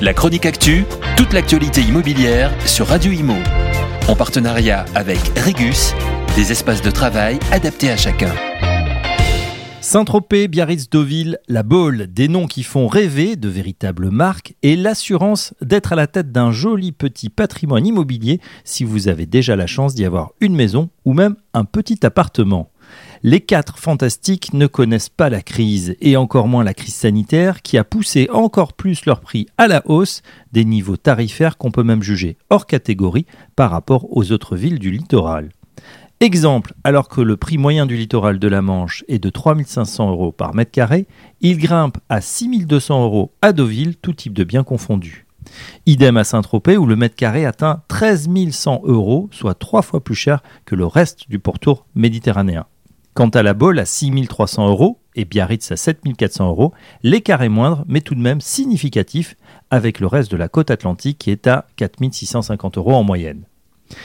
La chronique actu, toute l'actualité immobilière sur Radio Imo. En partenariat avec Regus, des espaces de travail adaptés à chacun. Saint-Tropez, Biarritz, Deauville, La Baule, des noms qui font rêver de véritables marques et l'assurance d'être à la tête d'un joli petit patrimoine immobilier si vous avez déjà la chance d'y avoir une maison ou même un petit appartement. Les quatre fantastiques ne connaissent pas la crise, et encore moins la crise sanitaire, qui a poussé encore plus leur prix à la hausse, des niveaux tarifaires qu'on peut même juger hors catégorie par rapport aux autres villes du littoral. Exemple, alors que le prix moyen du littoral de la Manche est de 3500 euros par mètre carré, il grimpe à 6200 euros à Deauville, tout type de biens confondus. Idem à Saint-Tropez où le mètre carré atteint 13 100 euros, soit trois fois plus cher que le reste du pourtour méditerranéen. Quant à la Baule à 6300 euros et Biarritz à 7400 euros, l'écart est moindre mais tout de même significatif avec le reste de la côte atlantique qui est à 4650 euros en moyenne.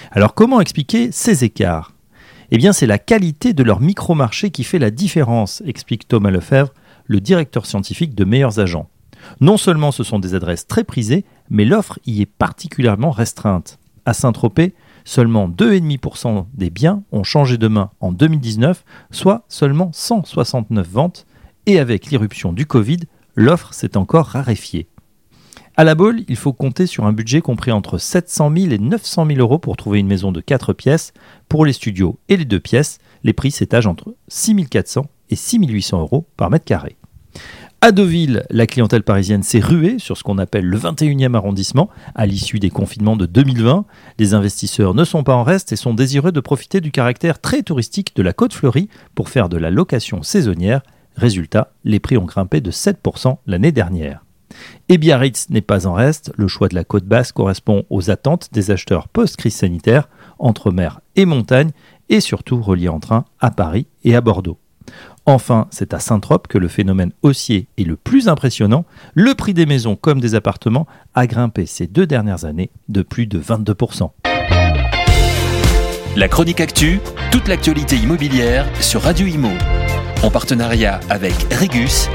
Alors comment expliquer ces écarts? Eh bien c'est la qualité de leur micro-marché qui fait la différence, explique Thomas Lefebvre, le directeur scientifique de Meilleurs Agents. Non seulement ce sont des adresses très prisées, mais l'offre y est particulièrement restreinte. À Saint-Tropez, seulement 2,5% des biens ont changé de main en 2019, soit seulement 169 ventes, et avec l'irruption du Covid, l'offre s'est encore raréfiée. À la Baule, il faut compter sur un budget compris entre 700 000 et 900 000 euros pour trouver une maison de 4 pièces. Pour les studios et les 2 pièces, les prix s'étagent entre 6 400 et 6 800 euros par mètre carré. À Deauville, la clientèle parisienne s'est ruée sur ce qu'on appelle le 21e arrondissement à l'issue des confinements de 2020. Les investisseurs ne sont pas en reste et sont désireux de profiter du caractère très touristique de la côte fleurie pour faire de la location saisonnière. Résultat, les prix ont grimpé de 7% l'année dernière. Et Biarritz n'est pas en reste, le choix de la côte basse correspond aux attentes des acheteurs post-crise sanitaire, entre mer et montagne, et surtout relié en train à Paris et à Bordeaux. Enfin, c'est à Saint-Trope que le phénomène haussier est le plus impressionnant. Le prix des maisons comme des appartements a grimpé ces deux dernières années de plus de 22%. La chronique actu, toute l'actualité immobilière sur Radio Imo. En partenariat avec Regus,